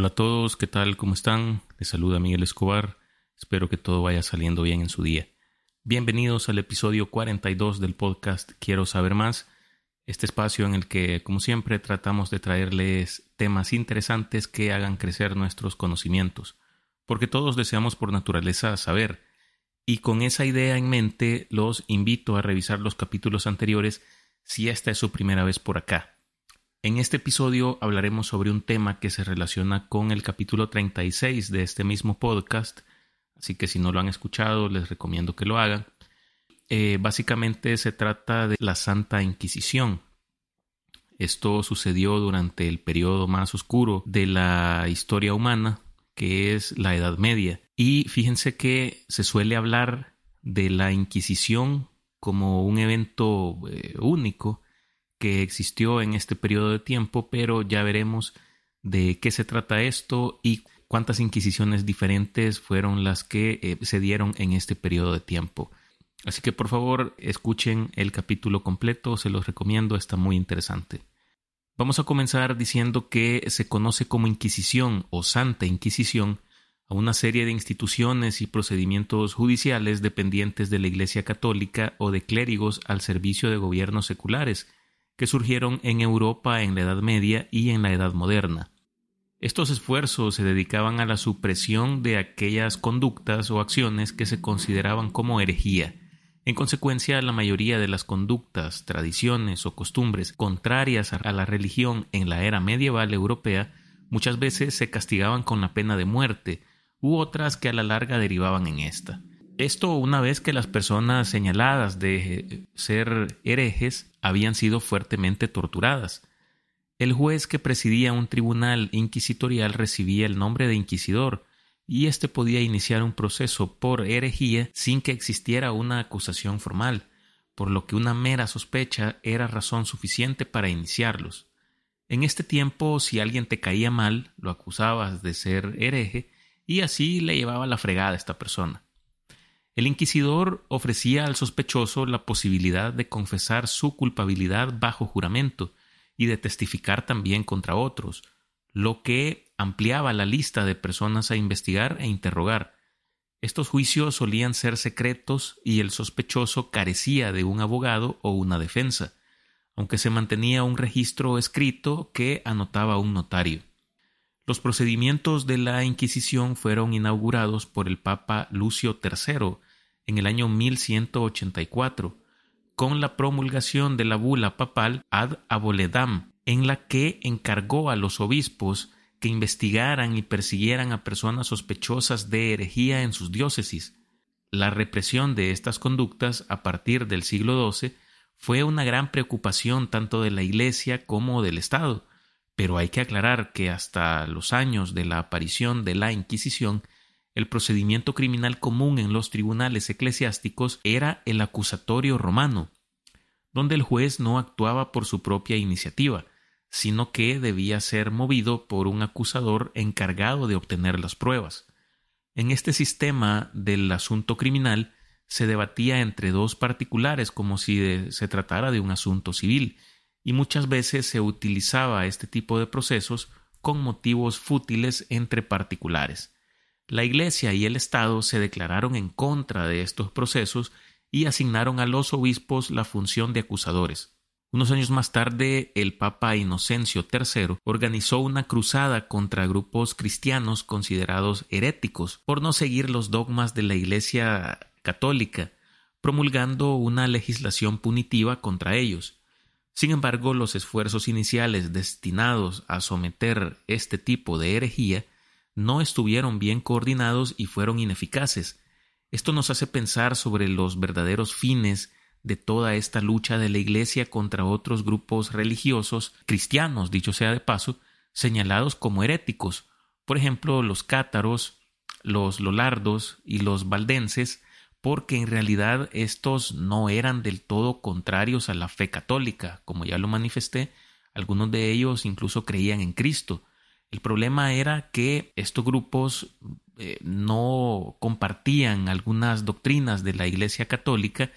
Hola a todos, ¿qué tal? ¿Cómo están? Les saluda Miguel Escobar. Espero que todo vaya saliendo bien en su día. Bienvenidos al episodio 42 del podcast Quiero saber más, este espacio en el que, como siempre, tratamos de traerles temas interesantes que hagan crecer nuestros conocimientos, porque todos deseamos por naturaleza saber, y con esa idea en mente los invito a revisar los capítulos anteriores si esta es su primera vez por acá. En este episodio hablaremos sobre un tema que se relaciona con el capítulo 36 de este mismo podcast, así que si no lo han escuchado les recomiendo que lo hagan. Eh, básicamente se trata de la Santa Inquisición. Esto sucedió durante el periodo más oscuro de la historia humana, que es la Edad Media. Y fíjense que se suele hablar de la Inquisición como un evento eh, único que existió en este periodo de tiempo, pero ya veremos de qué se trata esto y cuántas inquisiciones diferentes fueron las que eh, se dieron en este periodo de tiempo. Así que por favor escuchen el capítulo completo, se los recomiendo, está muy interesante. Vamos a comenzar diciendo que se conoce como Inquisición o Santa Inquisición a una serie de instituciones y procedimientos judiciales dependientes de la Iglesia Católica o de clérigos al servicio de gobiernos seculares, que surgieron en Europa en la Edad Media y en la Edad Moderna. Estos esfuerzos se dedicaban a la supresión de aquellas conductas o acciones que se consideraban como herejía. En consecuencia, la mayoría de las conductas, tradiciones o costumbres contrarias a la religión en la era medieval europea muchas veces se castigaban con la pena de muerte, u otras que a la larga derivaban en esta. Esto una vez que las personas señaladas de ser herejes habían sido fuertemente torturadas. El juez que presidía un tribunal inquisitorial recibía el nombre de inquisidor, y éste podía iniciar un proceso por herejía sin que existiera una acusación formal, por lo que una mera sospecha era razón suficiente para iniciarlos. En este tiempo, si alguien te caía mal, lo acusabas de ser hereje, y así le llevaba la fregada a esta persona. El inquisidor ofrecía al sospechoso la posibilidad de confesar su culpabilidad bajo juramento y de testificar también contra otros, lo que ampliaba la lista de personas a investigar e interrogar. Estos juicios solían ser secretos y el sospechoso carecía de un abogado o una defensa, aunque se mantenía un registro escrito que anotaba un notario. Los procedimientos de la Inquisición fueron inaugurados por el Papa Lucio III en el año 1184, con la promulgación de la bula papal Ad Aboledam, en la que encargó a los obispos que investigaran y persiguieran a personas sospechosas de herejía en sus diócesis. La represión de estas conductas a partir del siglo XII fue una gran preocupación tanto de la Iglesia como del Estado, pero hay que aclarar que hasta los años de la aparición de la Inquisición, el procedimiento criminal común en los tribunales eclesiásticos era el acusatorio romano, donde el juez no actuaba por su propia iniciativa, sino que debía ser movido por un acusador encargado de obtener las pruebas. En este sistema del asunto criminal se debatía entre dos particulares como si se tratara de un asunto civil, y muchas veces se utilizaba este tipo de procesos con motivos fútiles entre particulares. La Iglesia y el Estado se declararon en contra de estos procesos y asignaron a los obispos la función de acusadores. Unos años más tarde, el Papa Inocencio III organizó una cruzada contra grupos cristianos considerados heréticos por no seguir los dogmas de la Iglesia católica, promulgando una legislación punitiva contra ellos. Sin embargo, los esfuerzos iniciales destinados a someter este tipo de herejía no estuvieron bien coordinados y fueron ineficaces. Esto nos hace pensar sobre los verdaderos fines de toda esta lucha de la Iglesia contra otros grupos religiosos cristianos, dicho sea de paso, señalados como heréticos, por ejemplo, los cátaros, los lolardos y los valdenses, porque en realidad estos no eran del todo contrarios a la fe católica, como ya lo manifesté, algunos de ellos incluso creían en Cristo. El problema era que estos grupos eh, no compartían algunas doctrinas de la Iglesia católica,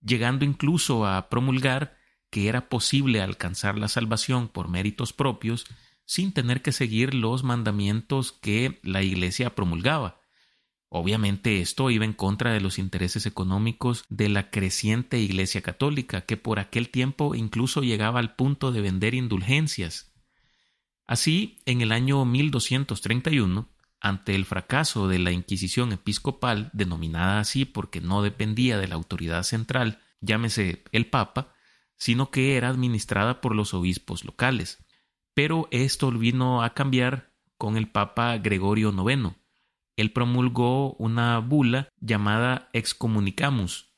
llegando incluso a promulgar que era posible alcanzar la salvación por méritos propios sin tener que seguir los mandamientos que la Iglesia promulgaba. Obviamente esto iba en contra de los intereses económicos de la creciente Iglesia católica, que por aquel tiempo incluso llegaba al punto de vender indulgencias. Así, en el año 1231, ante el fracaso de la Inquisición episcopal, denominada así porque no dependía de la autoridad central, llámese el Papa, sino que era administrada por los obispos locales. Pero esto vino a cambiar con el Papa Gregorio IX. Él promulgó una bula llamada Excommunicamus,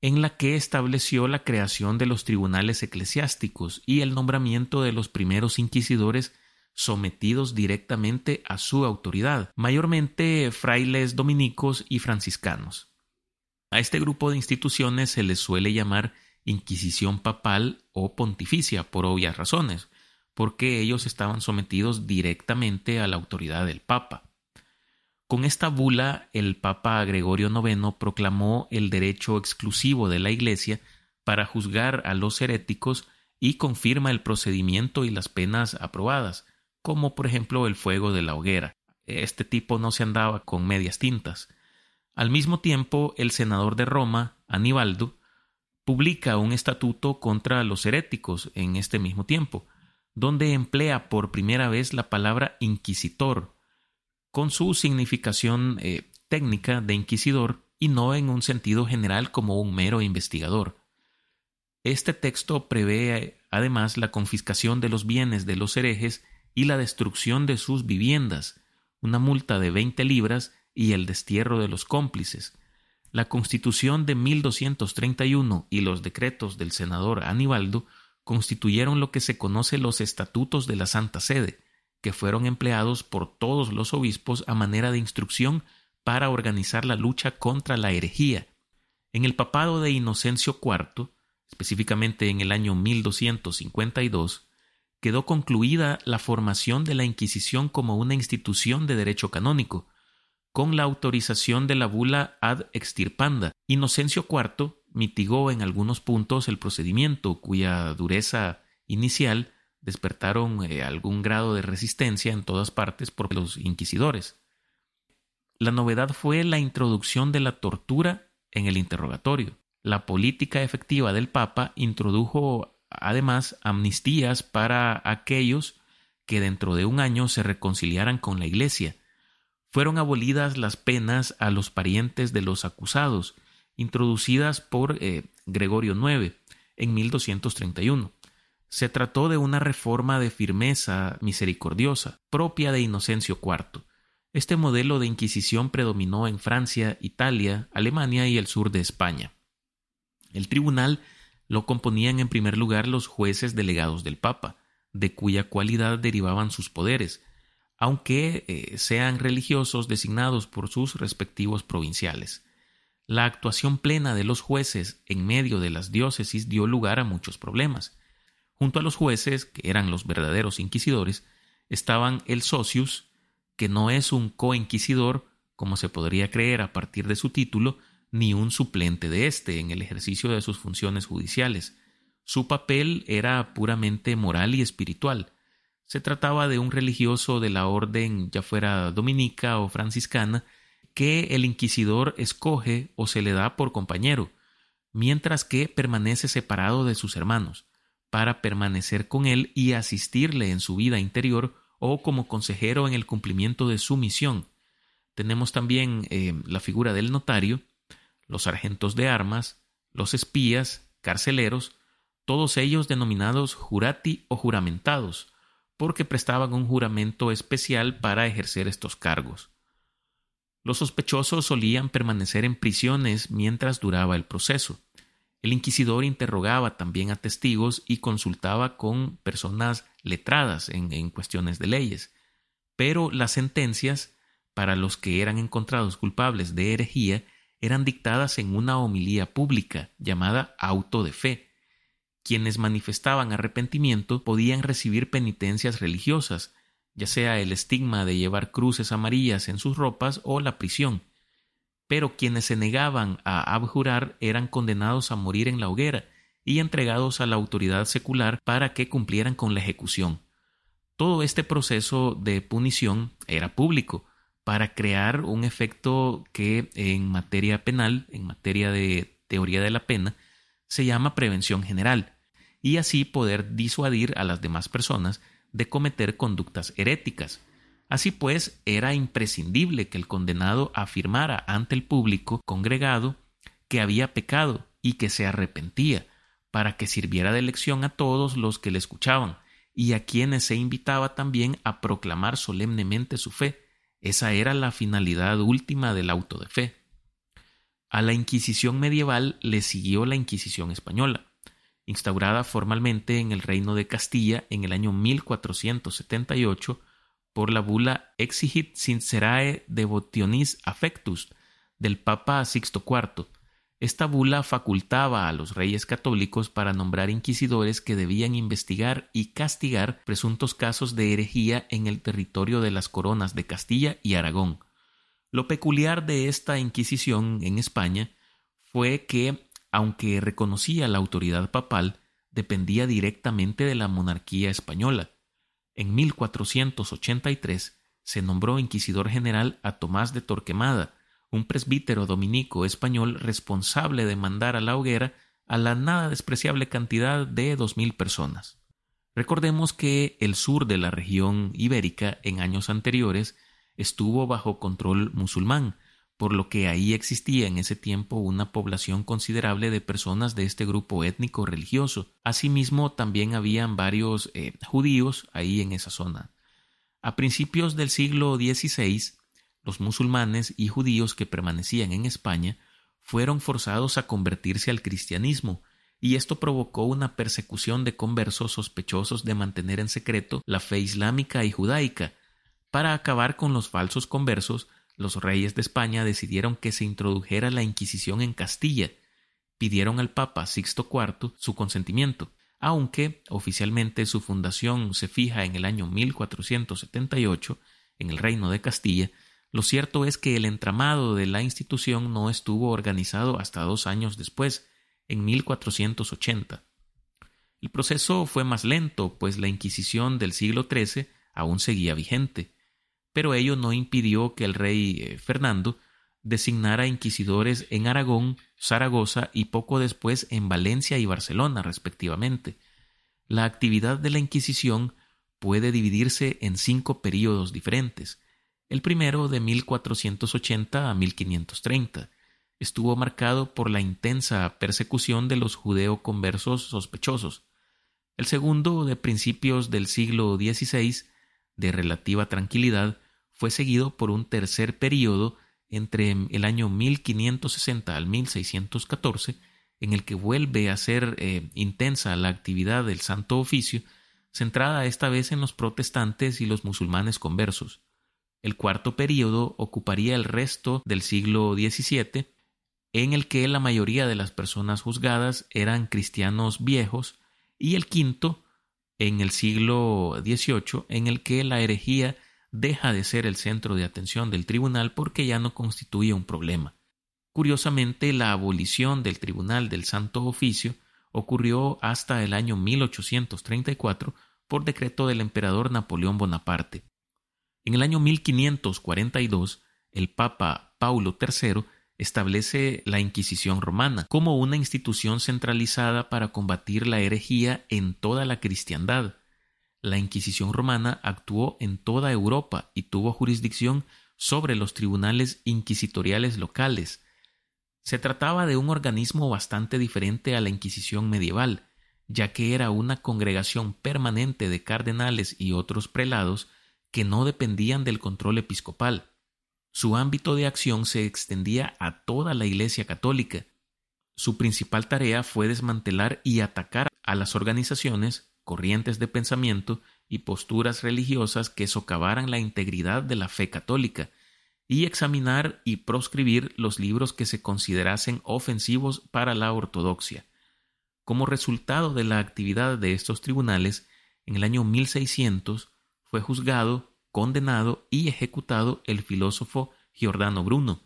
en la que estableció la creación de los tribunales eclesiásticos y el nombramiento de los primeros inquisidores sometidos directamente a su autoridad, mayormente frailes dominicos y franciscanos. A este grupo de instituciones se les suele llamar Inquisición papal o pontificia por obvias razones, porque ellos estaban sometidos directamente a la autoridad del Papa. Con esta bula, el Papa Gregorio IX proclamó el derecho exclusivo de la Iglesia para juzgar a los heréticos y confirma el procedimiento y las penas aprobadas, como por ejemplo el fuego de la hoguera. Este tipo no se andaba con medias tintas. Al mismo tiempo, el senador de Roma, Anibaldo, publica un estatuto contra los heréticos en este mismo tiempo, donde emplea por primera vez la palabra inquisitor, con su significación eh, técnica de inquisidor y no en un sentido general como un mero investigador. Este texto prevé además la confiscación de los bienes de los herejes y la destrucción de sus viviendas, una multa de 20 libras y el destierro de los cómplices. La Constitución de 1231 y los decretos del senador Anibaldo constituyeron lo que se conoce los estatutos de la Santa Sede, que fueron empleados por todos los obispos a manera de instrucción para organizar la lucha contra la herejía. En el papado de Inocencio IV, específicamente en el año 1252, quedó concluida la formación de la Inquisición como una institución de derecho canónico, con la autorización de la bula ad extirpanda. Inocencio IV mitigó en algunos puntos el procedimiento, cuya dureza inicial despertaron eh, algún grado de resistencia en todas partes por los inquisidores. La novedad fue la introducción de la tortura en el interrogatorio. La política efectiva del Papa introdujo además amnistías para aquellos que dentro de un año se reconciliaran con la Iglesia. Fueron abolidas las penas a los parientes de los acusados, introducidas por eh, Gregorio IX en 1231. Se trató de una reforma de firmeza misericordiosa, propia de Inocencio IV. Este modelo de Inquisición predominó en Francia, Italia, Alemania y el sur de España. El tribunal lo componían en primer lugar los jueces delegados del Papa, de cuya cualidad derivaban sus poderes, aunque eh, sean religiosos designados por sus respectivos provinciales. La actuación plena de los jueces en medio de las diócesis dio lugar a muchos problemas. Junto a los jueces, que eran los verdaderos inquisidores, estaban el socius, que no es un coinquisidor, como se podría creer a partir de su título, ni un suplente de éste en el ejercicio de sus funciones judiciales. Su papel era puramente moral y espiritual. Se trataba de un religioso de la orden, ya fuera dominica o franciscana, que el inquisidor escoge o se le da por compañero, mientras que permanece separado de sus hermanos, para permanecer con él y asistirle en su vida interior o como consejero en el cumplimiento de su misión. Tenemos también eh, la figura del notario, los sargentos de armas, los espías, carceleros, todos ellos denominados jurati o juramentados, porque prestaban un juramento especial para ejercer estos cargos. Los sospechosos solían permanecer en prisiones mientras duraba el proceso. El inquisidor interrogaba también a testigos y consultaba con personas letradas en, cuestiones de leyes, pero las sentencias, para los que eran encontrados culpables de herejía, eran dictadas en una homilía pública llamada auto de fe. Quienes manifestaban arrepentimiento podían recibir penitencias religiosas, ya sea el estigma de llevar cruces amarillas en sus ropas o la prisión. Pero quienes se negaban a abjurar eran condenados a morir en la hoguera y entregados a la autoridad secular para que cumplieran con la ejecución. Todo este proceso de punición era público para crear un efecto que en materia penal, en materia de teoría de la pena, se llama prevención general, y así poder disuadir a las demás personas de cometer conductas heréticas. Así pues, era imprescindible que el condenado afirmara ante el público congregado que había pecado y que se arrepentía, para que sirviera de lección a todos los que le escuchaban, y a quienes se invitaba también a proclamar solemnemente su fe. Esa era la finalidad última del auto de fe. A la Inquisición medieval le siguió la Inquisición española instaurada formalmente en el Reino de Castilla en el año 1478 por la bula Exigit Sincerae Devotionis Affectus del Papa Sixto IV. Esta bula facultaba a los reyes católicos para nombrar inquisidores que debían investigar y castigar presuntos casos de herejía en el territorio de las coronas de Castilla y Aragón. Lo peculiar de esta Inquisición en España fue que aunque reconocía la autoridad papal, dependía directamente de la monarquía española. En 1483 se nombró inquisidor general a Tomás de Torquemada, un presbítero dominico español responsable de mandar a la hoguera a la nada despreciable cantidad de dos mil personas. Recordemos que el sur de la región ibérica en años anteriores estuvo bajo control musulmán, por lo que ahí existía en ese tiempo una población considerable de personas de este grupo étnico religioso. Asimismo, también habían varios eh, judíos ahí en esa zona. A principios del siglo XVI, los musulmanes y judíos que permanecían en España fueron forzados a convertirse al cristianismo, y esto provocó una persecución de conversos sospechosos de mantener en secreto la fe islámica y judaica. Para acabar con los falsos conversos, los reyes de España decidieron que se introdujera la Inquisición en Castilla. Pidieron al Papa Sixto IV su consentimiento, aunque oficialmente su fundación se fija en el año 1478 en el Reino de Castilla, lo cierto es que el entramado de la institución no estuvo organizado hasta dos años después, en 1480. El proceso fue más lento, pues la Inquisición del siglo XIII aún seguía vigente pero ello no impidió que el rey eh, Fernando designara inquisidores en Aragón, Zaragoza y poco después en Valencia y Barcelona, respectivamente. La actividad de la Inquisición puede dividirse en cinco períodos diferentes. El primero, de 1480 a 1530, estuvo marcado por la intensa persecución de los judeoconversos sospechosos. El segundo, de principios del siglo XVI, de relativa tranquilidad, fue seguido por un tercer período entre el año 1560 al 1614, en el que vuelve a ser eh, intensa la actividad del Santo Oficio, centrada esta vez en los protestantes y los musulmanes conversos. El cuarto período ocuparía el resto del siglo XVII, en el que la mayoría de las personas juzgadas eran cristianos viejos, y el quinto, en el siglo XVIII, en el que la herejía deja de ser el centro de atención del tribunal porque ya no constituye un problema. Curiosamente, la abolición del Tribunal del Santo Oficio ocurrió hasta el año 1834 por decreto del emperador Napoleón Bonaparte. En el año 1542, el Papa Paulo III establece la Inquisición romana como una institución centralizada para combatir la herejía en toda la cristiandad, la Inquisición romana actuó en toda Europa y tuvo jurisdicción sobre los tribunales inquisitoriales locales. Se trataba de un organismo bastante diferente a la Inquisición medieval, ya que era una congregación permanente de cardenales y otros prelados que no dependían del control episcopal. Su ámbito de acción se extendía a toda la Iglesia católica. Su principal tarea fue desmantelar y atacar a las organizaciones corrientes de pensamiento y posturas religiosas que socavaran la integridad de la fe católica, y examinar y proscribir los libros que se considerasen ofensivos para la ortodoxia. Como resultado de la actividad de estos tribunales, en el año 1600 fue juzgado, condenado y ejecutado el filósofo Giordano Bruno,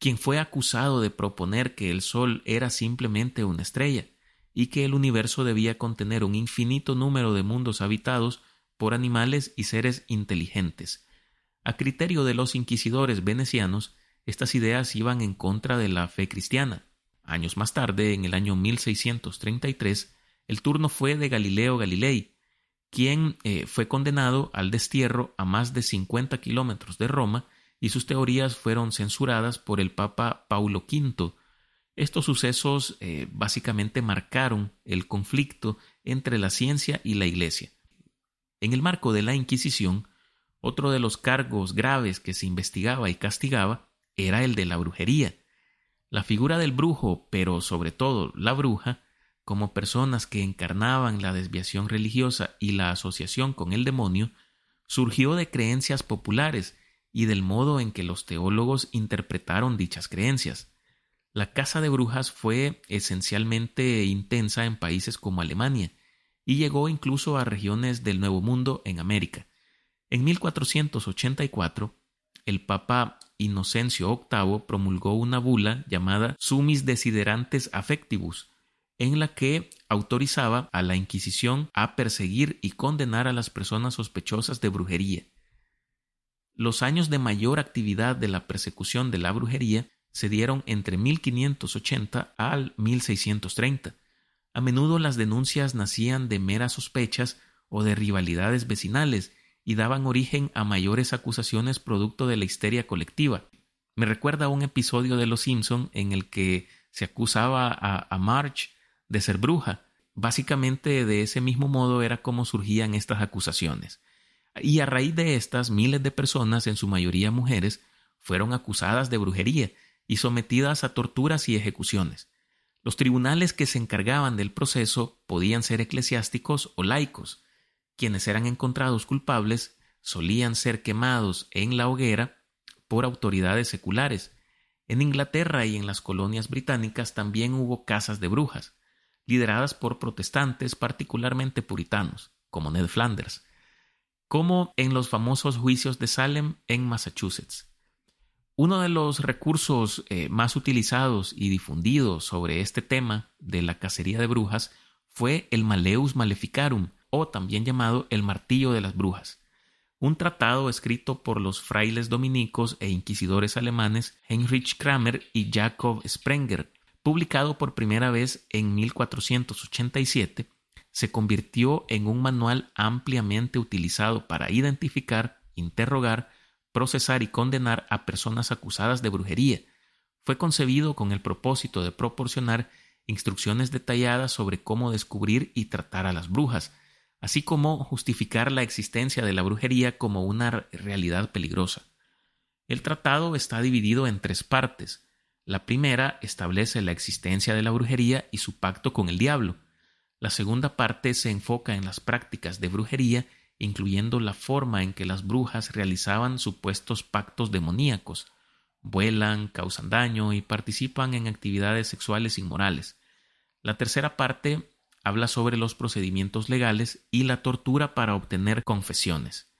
quien fue acusado de proponer que el Sol era simplemente una estrella, y que el universo debía contener un infinito número de mundos habitados por animales y seres inteligentes. A criterio de los inquisidores venecianos, estas ideas iban en contra de la fe cristiana. Años más tarde, en el año 1633, el turno fue de Galileo Galilei, quien eh, fue condenado al destierro a más de 50 kilómetros de Roma y sus teorías fueron censuradas por el Papa Paulo V. Estos sucesos eh, básicamente marcaron el conflicto entre la ciencia y la Iglesia. En el marco de la Inquisición, otro de los cargos graves que se investigaba y castigaba era el de la brujería. La figura del brujo, pero sobre todo la bruja, como personas que encarnaban la desviación religiosa y la asociación con el demonio, surgió de creencias populares y del modo en que los teólogos interpretaron dichas creencias. La caza de brujas fue esencialmente intensa en países como Alemania y llegó incluso a regiones del Nuevo Mundo en América. En 1484, el Papa Inocencio VIII promulgó una bula llamada Sumis Desiderantes Affectivus, en la que autorizaba a la Inquisición a perseguir y condenar a las personas sospechosas de brujería. Los años de mayor actividad de la persecución de la brujería se dieron entre 1580 al 1630. A menudo las denuncias nacían de meras sospechas o de rivalidades vecinales y daban origen a mayores acusaciones producto de la histeria colectiva. Me recuerda un episodio de Los Simpson en el que se acusaba a, a Marge de ser bruja. Básicamente de ese mismo modo era como surgían estas acusaciones. Y a raíz de estas, miles de personas, en su mayoría mujeres, fueron acusadas de brujería y sometidas a torturas y ejecuciones. Los tribunales que se encargaban del proceso podían ser eclesiásticos o laicos. Quienes eran encontrados culpables solían ser quemados en la hoguera por autoridades seculares. En Inglaterra y en las colonias británicas también hubo casas de brujas, lideradas por protestantes particularmente puritanos, como Ned Flanders, como en los famosos juicios de Salem en Massachusetts. Uno de los recursos eh, más utilizados y difundidos sobre este tema de la cacería de brujas fue el Maleus Maleficarum, o también llamado el Martillo de las Brujas, un tratado escrito por los frailes dominicos e inquisidores alemanes Heinrich Kramer y Jakob Sprenger, publicado por primera vez en 1487, se convirtió en un manual ampliamente utilizado para identificar, interrogar, procesar y condenar a personas acusadas de brujería. Fue concebido con el propósito de proporcionar instrucciones detalladas sobre cómo descubrir y tratar a las brujas, así como justificar la existencia de la brujería como una realidad peligrosa. El tratado está dividido en tres partes. La primera establece la existencia de la brujería y su pacto con el diablo. La segunda parte se enfoca en las prácticas de brujería incluyendo la forma en que las brujas realizaban supuestos pactos demoníacos, vuelan, causan daño y participan en actividades sexuales inmorales. La tercera parte habla sobre los procedimientos legales y la tortura para obtener confesiones.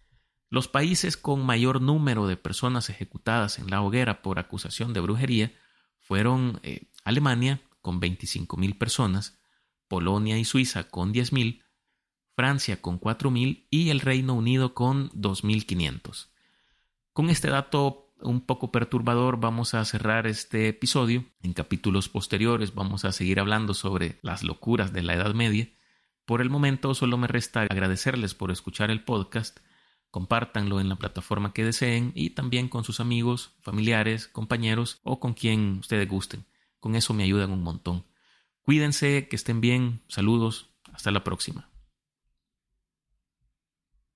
Los países con mayor número de personas ejecutadas en la hoguera por acusación de brujería fueron eh, Alemania, con 25.000 personas, Polonia y Suiza, con 10.000, Francia con 4.000 y el Reino Unido con 2.500. Con este dato un poco perturbador vamos a cerrar este episodio. En capítulos posteriores vamos a seguir hablando sobre las locuras de la Edad Media. Por el momento solo me resta agradecerles por escuchar el podcast. Compártanlo en la plataforma que deseen y también con sus amigos, familiares, compañeros o con quien ustedes gusten. Con eso me ayudan un montón. Cuídense, que estén bien. Saludos. Hasta la próxima.